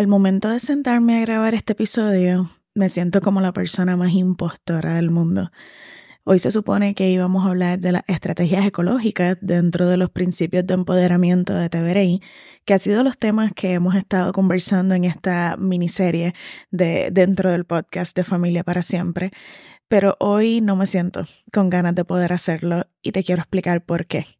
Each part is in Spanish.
Al momento de sentarme a grabar este episodio, me siento como la persona más impostora del mundo. Hoy se supone que íbamos a hablar de las estrategias ecológicas dentro de los principios de empoderamiento de TVRI, que ha sido los temas que hemos estado conversando en esta miniserie de dentro del podcast de Familia para Siempre. Pero hoy no me siento con ganas de poder hacerlo y te quiero explicar por qué.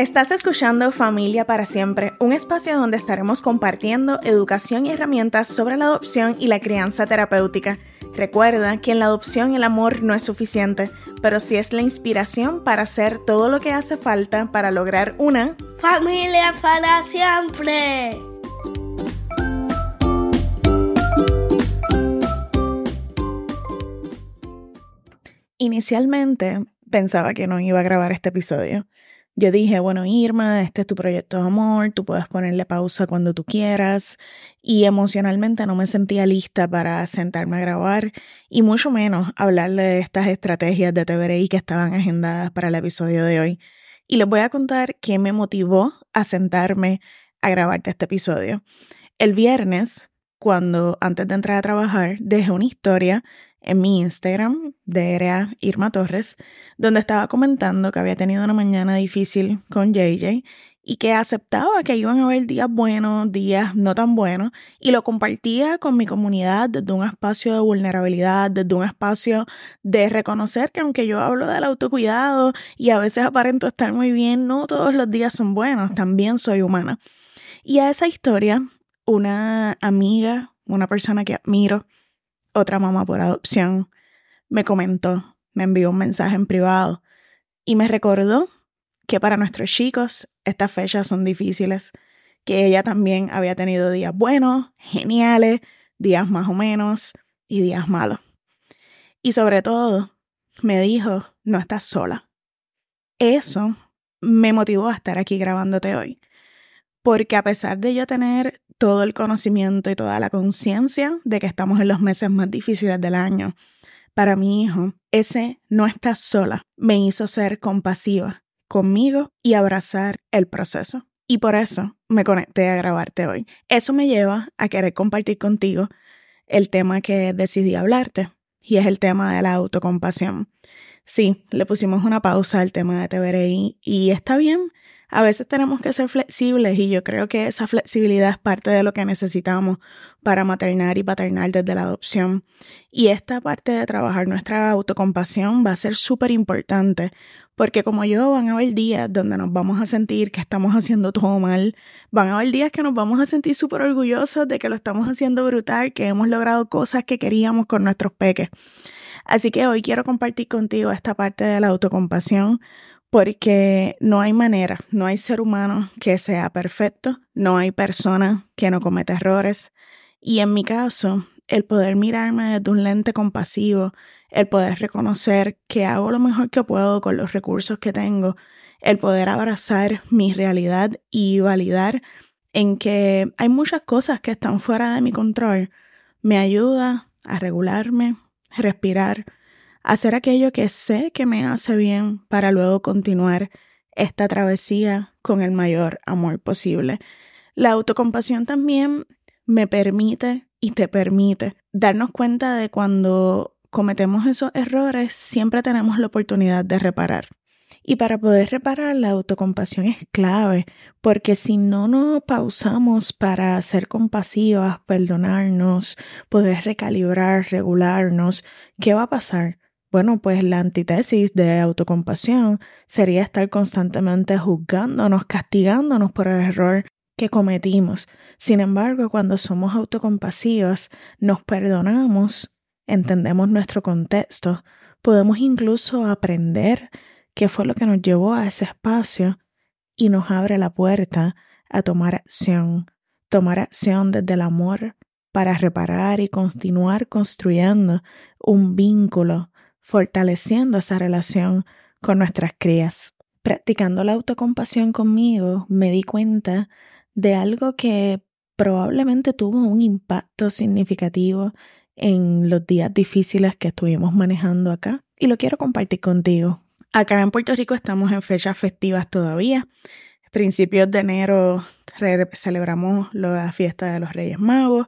Estás escuchando Familia para Siempre, un espacio donde estaremos compartiendo educación y herramientas sobre la adopción y la crianza terapéutica. Recuerda que en la adopción el amor no es suficiente, pero sí es la inspiración para hacer todo lo que hace falta para lograr una familia para siempre. Inicialmente pensaba que no iba a grabar este episodio yo dije, bueno, Irma, este es tu proyecto de amor, tú puedes ponerle pausa cuando tú quieras. Y emocionalmente no me sentía lista para sentarme a grabar y mucho menos hablarle de estas estrategias de TVRI que estaban agendadas para el episodio de hoy. Y les voy a contar qué me motivó a sentarme a grabarte este episodio. El viernes, cuando antes de entrar a trabajar, dejé una historia en mi Instagram de Irma Torres, donde estaba comentando que había tenido una mañana difícil con JJ y que aceptaba que iban a haber días buenos, días no tan buenos, y lo compartía con mi comunidad desde un espacio de vulnerabilidad, desde un espacio de reconocer que aunque yo hablo del autocuidado y a veces aparento estar muy bien, no todos los días son buenos, también soy humana. Y a esa historia, una amiga, una persona que admiro, otra mamá por adopción, me comentó, me envió un mensaje en privado y me recordó que para nuestros chicos estas fechas son difíciles, que ella también había tenido días buenos, geniales, días más o menos y días malos. Y sobre todo, me dijo, no estás sola. Eso me motivó a estar aquí grabándote hoy, porque a pesar de yo tener todo el conocimiento y toda la conciencia de que estamos en los meses más difíciles del año. Para mi hijo, ese no está sola me hizo ser compasiva conmigo y abrazar el proceso. Y por eso me conecté a grabarte hoy. Eso me lleva a querer compartir contigo el tema que decidí hablarte, y es el tema de la autocompasión. Sí, le pusimos una pausa al tema de TVRI y está bien a veces tenemos que ser flexibles y yo creo que esa flexibilidad es parte de lo que necesitamos para maternar y paternar desde la adopción. Y esta parte de trabajar nuestra autocompasión va a ser súper importante porque como yo van a haber días donde nos vamos a sentir que estamos haciendo todo mal, van a haber días que nos vamos a sentir súper orgullosos de que lo estamos haciendo brutal, que hemos logrado cosas que queríamos con nuestros peques. Así que hoy quiero compartir contigo esta parte de la autocompasión porque no hay manera, no hay ser humano que sea perfecto, no hay persona que no cometa errores. Y en mi caso, el poder mirarme desde un lente compasivo, el poder reconocer que hago lo mejor que puedo con los recursos que tengo, el poder abrazar mi realidad y validar en que hay muchas cosas que están fuera de mi control, me ayuda a regularme, respirar, hacer aquello que sé que me hace bien para luego continuar esta travesía con el mayor amor posible. La autocompasión también me permite y te permite darnos cuenta de cuando cometemos esos errores, siempre tenemos la oportunidad de reparar. Y para poder reparar, la autocompasión es clave, porque si no nos pausamos para ser compasivas, perdonarnos, poder recalibrar, regularnos, ¿qué va a pasar? Bueno, pues la antítesis de autocompasión sería estar constantemente juzgándonos, castigándonos por el error que cometimos. Sin embargo, cuando somos autocompasivas, nos perdonamos, entendemos nuestro contexto, podemos incluso aprender qué fue lo que nos llevó a ese espacio y nos abre la puerta a tomar acción, tomar acción desde el amor para reparar y continuar construyendo un vínculo fortaleciendo esa relación con nuestras crías. Practicando la autocompasión conmigo, me di cuenta de algo que probablemente tuvo un impacto significativo en los días difíciles que estuvimos manejando acá y lo quiero compartir contigo. Acá en Puerto Rico estamos en fechas festivas todavía. Principios de enero celebramos la fiesta de los Reyes Magos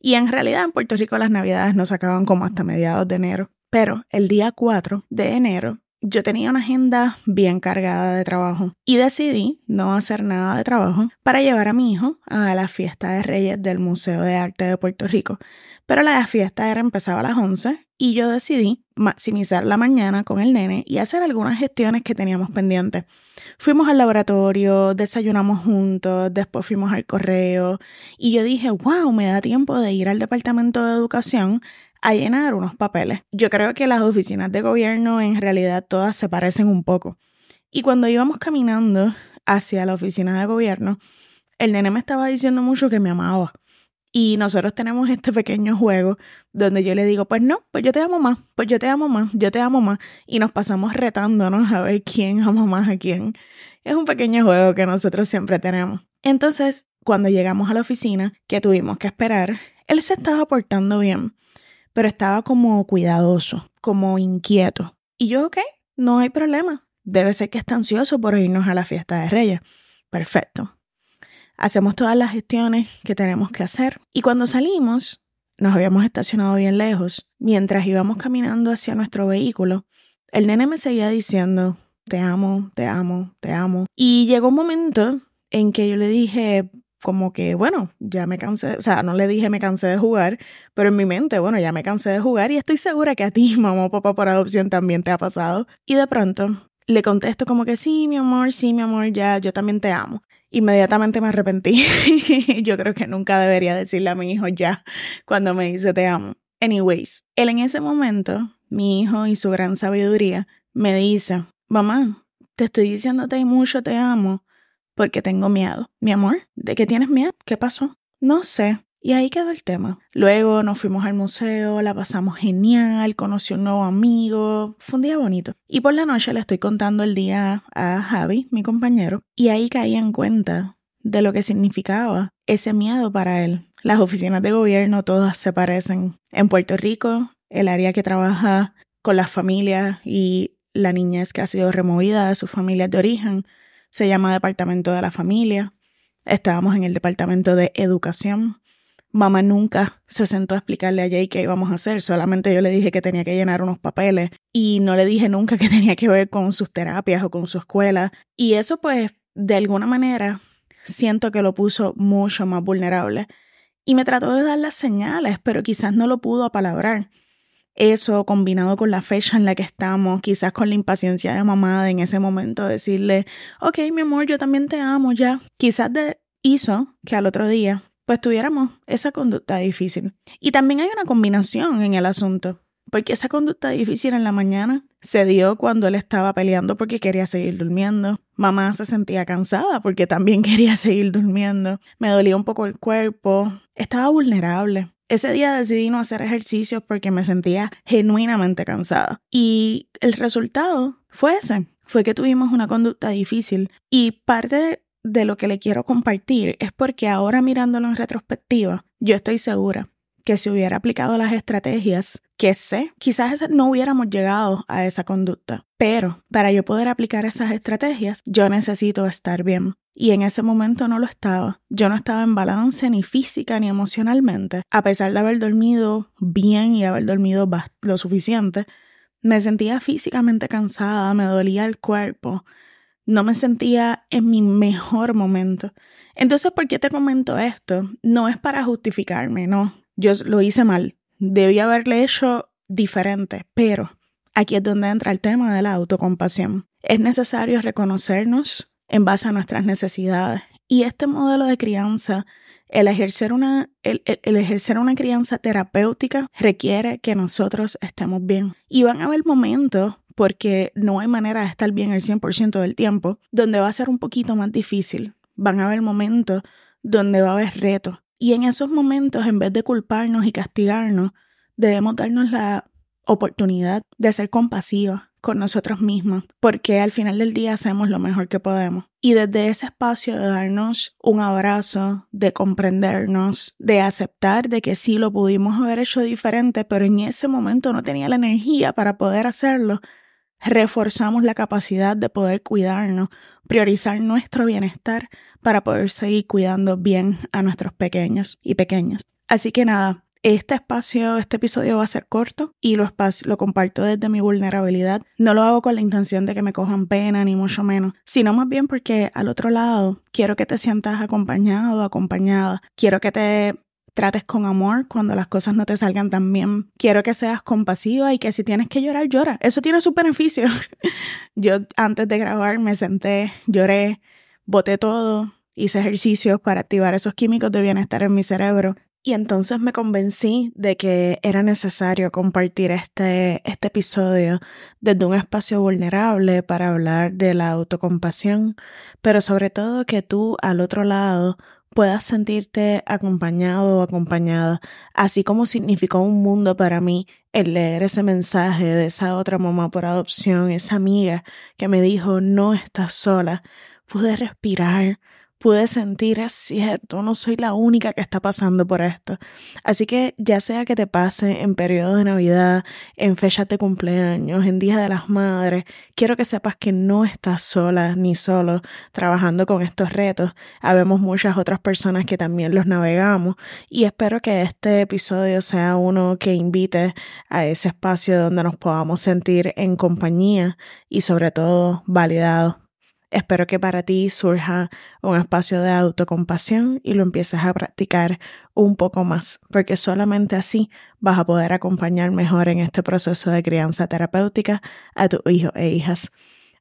y en realidad en Puerto Rico las navidades no se acaban como hasta mediados de enero. Pero el día 4 de enero yo tenía una agenda bien cargada de trabajo y decidí no hacer nada de trabajo para llevar a mi hijo a la fiesta de Reyes del Museo de Arte de Puerto Rico. Pero la fiesta era empezaba a las 11 y yo decidí maximizar la mañana con el nene y hacer algunas gestiones que teníamos pendientes. Fuimos al laboratorio, desayunamos juntos, después fuimos al correo y yo dije, wow, me da tiempo de ir al departamento de educación a llenar unos papeles. Yo creo que las oficinas de gobierno en realidad todas se parecen un poco. Y cuando íbamos caminando hacia la oficina de gobierno, el nene me estaba diciendo mucho que me amaba. Y nosotros tenemos este pequeño juego donde yo le digo, pues no, pues yo te amo más, pues yo te amo más, yo te amo más. Y nos pasamos retándonos a ver quién ama más a quién. Es un pequeño juego que nosotros siempre tenemos. Entonces, cuando llegamos a la oficina, que tuvimos que esperar, él se estaba portando bien pero estaba como cuidadoso, como inquieto. Y yo, ok, no hay problema. Debe ser que está ansioso por irnos a la fiesta de Reyes. Perfecto. Hacemos todas las gestiones que tenemos que hacer. Y cuando salimos, nos habíamos estacionado bien lejos. Mientras íbamos caminando hacia nuestro vehículo, el nene me seguía diciendo, te amo, te amo, te amo. Y llegó un momento en que yo le dije, como que, bueno, ya me cansé, o sea, no le dije me cansé de jugar, pero en mi mente, bueno, ya me cansé de jugar y estoy segura que a ti, mamá o papá por adopción también te ha pasado. Y de pronto le contesto como que sí, mi amor, sí, mi amor, ya, yo también te amo. Inmediatamente me arrepentí. yo creo que nunca debería decirle a mi hijo ya cuando me dice te amo. Anyways, él en ese momento, mi hijo y su gran sabiduría, me dice, mamá, te estoy diciéndote mucho te amo, porque tengo miedo. Mi amor, ¿de qué tienes miedo? ¿Qué pasó? No sé. Y ahí quedó el tema. Luego nos fuimos al museo, la pasamos genial, conocí un nuevo amigo, fue un día bonito. Y por la noche le estoy contando el día a Javi, mi compañero, y ahí caí en cuenta de lo que significaba ese miedo para él. Las oficinas de gobierno todas se parecen. En Puerto Rico, el área que trabaja con las familias y la niñez que ha sido removida de sus familias de origen se llama Departamento de la Familia. Estábamos en el Departamento de Educación. Mamá nunca se sentó a explicarle a Jay qué íbamos a hacer, solamente yo le dije que tenía que llenar unos papeles y no le dije nunca que tenía que ver con sus terapias o con su escuela. Y eso pues de alguna manera siento que lo puso mucho más vulnerable. Y me trató de dar las señales, pero quizás no lo pudo apalabrar eso combinado con la fecha en la que estamos, quizás con la impaciencia de mamá en ese momento decirle, ok, mi amor, yo también te amo ya, quizás de hizo que al otro día pues tuviéramos esa conducta difícil. Y también hay una combinación en el asunto, porque esa conducta difícil en la mañana se dio cuando él estaba peleando porque quería seguir durmiendo. Mamá se sentía cansada porque también quería seguir durmiendo. Me dolía un poco el cuerpo. Estaba vulnerable. Ese día decidí no hacer ejercicios porque me sentía genuinamente cansada. Y el resultado fue ese. Fue que tuvimos una conducta difícil. Y parte de lo que le quiero compartir es porque ahora mirándolo en retrospectiva, yo estoy segura que si hubiera aplicado las estrategias que sé, quizás no hubiéramos llegado a esa conducta. Pero para yo poder aplicar esas estrategias, yo necesito estar bien. Y en ese momento no lo estaba. Yo no estaba en balance ni física ni emocionalmente. A pesar de haber dormido bien y haber dormido lo suficiente, me sentía físicamente cansada, me dolía el cuerpo, no me sentía en mi mejor momento. Entonces, ¿por qué te comento esto? No es para justificarme, no. Yo lo hice mal. Debí haberle hecho diferente, pero aquí es donde entra el tema de la autocompasión. Es necesario reconocernos en base a nuestras necesidades. Y este modelo de crianza, el ejercer una, el, ejercer una crianza terapéutica requiere que nosotros estemos bien. Y van a haber momentos porque no hay manera de estar bien el 100% del tiempo, donde va a ser un poquito más difícil. Van a haber momentos donde va a haber retos. Y en esos momentos, en vez de culparnos y castigarnos, debemos darnos la oportunidad de ser compasivas, con nosotros mismos, porque al final del día hacemos lo mejor que podemos. Y desde ese espacio de darnos un abrazo, de comprendernos, de aceptar de que sí lo pudimos haber hecho diferente, pero en ese momento no tenía la energía para poder hacerlo, reforzamos la capacidad de poder cuidarnos, priorizar nuestro bienestar para poder seguir cuidando bien a nuestros pequeños y pequeñas. Así que nada, este espacio, este episodio va a ser corto y lo, lo comparto desde mi vulnerabilidad. No lo hago con la intención de que me cojan pena, ni mucho menos, sino más bien porque al otro lado quiero que te sientas acompañado acompañada. Quiero que te trates con amor cuando las cosas no te salgan tan bien. Quiero que seas compasiva y que si tienes que llorar, llora. Eso tiene sus beneficios. Yo antes de grabar me senté, lloré, boté todo, hice ejercicios para activar esos químicos de bienestar en mi cerebro y entonces me convencí de que era necesario compartir este, este episodio desde un espacio vulnerable para hablar de la autocompasión, pero sobre todo que tú al otro lado puedas sentirte acompañado o acompañada, así como significó un mundo para mí el leer ese mensaje de esa otra mamá por adopción, esa amiga que me dijo no estás sola, pude respirar, pude sentir, es cierto, no soy la única que está pasando por esto. Así que ya sea que te pase en periodo de Navidad, en fechas de cumpleaños, en Día de las Madres, quiero que sepas que no estás sola ni solo trabajando con estos retos. Habemos muchas otras personas que también los navegamos y espero que este episodio sea uno que invite a ese espacio donde nos podamos sentir en compañía y sobre todo validados. Espero que para ti surja un espacio de autocompasión y lo empieces a practicar un poco más, porque solamente así vas a poder acompañar mejor en este proceso de crianza terapéutica a tus hijos e hijas.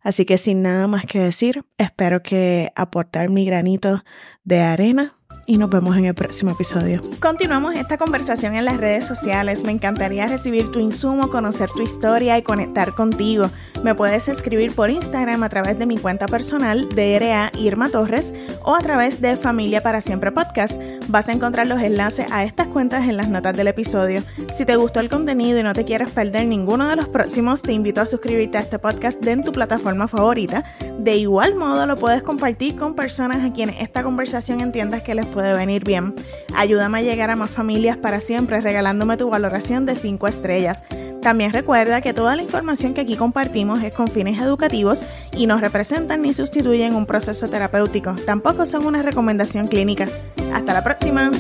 Así que sin nada más que decir, espero que aportar mi granito de arena y nos vemos en el próximo episodio. Continuamos esta conversación en las redes sociales. Me encantaría recibir tu insumo, conocer tu historia y conectar contigo. Me puedes escribir por Instagram a través de mi cuenta personal DRA Irma Torres o a través de Familia para Siempre Podcast. Vas a encontrar los enlaces a estas cuentas en las notas del episodio. Si te gustó el contenido y no te quieres perder ninguno de los próximos, te invito a suscribirte a este podcast en tu plataforma favorita. De igual modo, lo puedes compartir con personas a quienes esta conversación entiendas que les puede puede venir bien. Ayúdame a llegar a más familias para siempre regalándome tu valoración de 5 estrellas. También recuerda que toda la información que aquí compartimos es con fines educativos y no representan ni sustituyen un proceso terapéutico. Tampoco son una recomendación clínica. Hasta la próxima.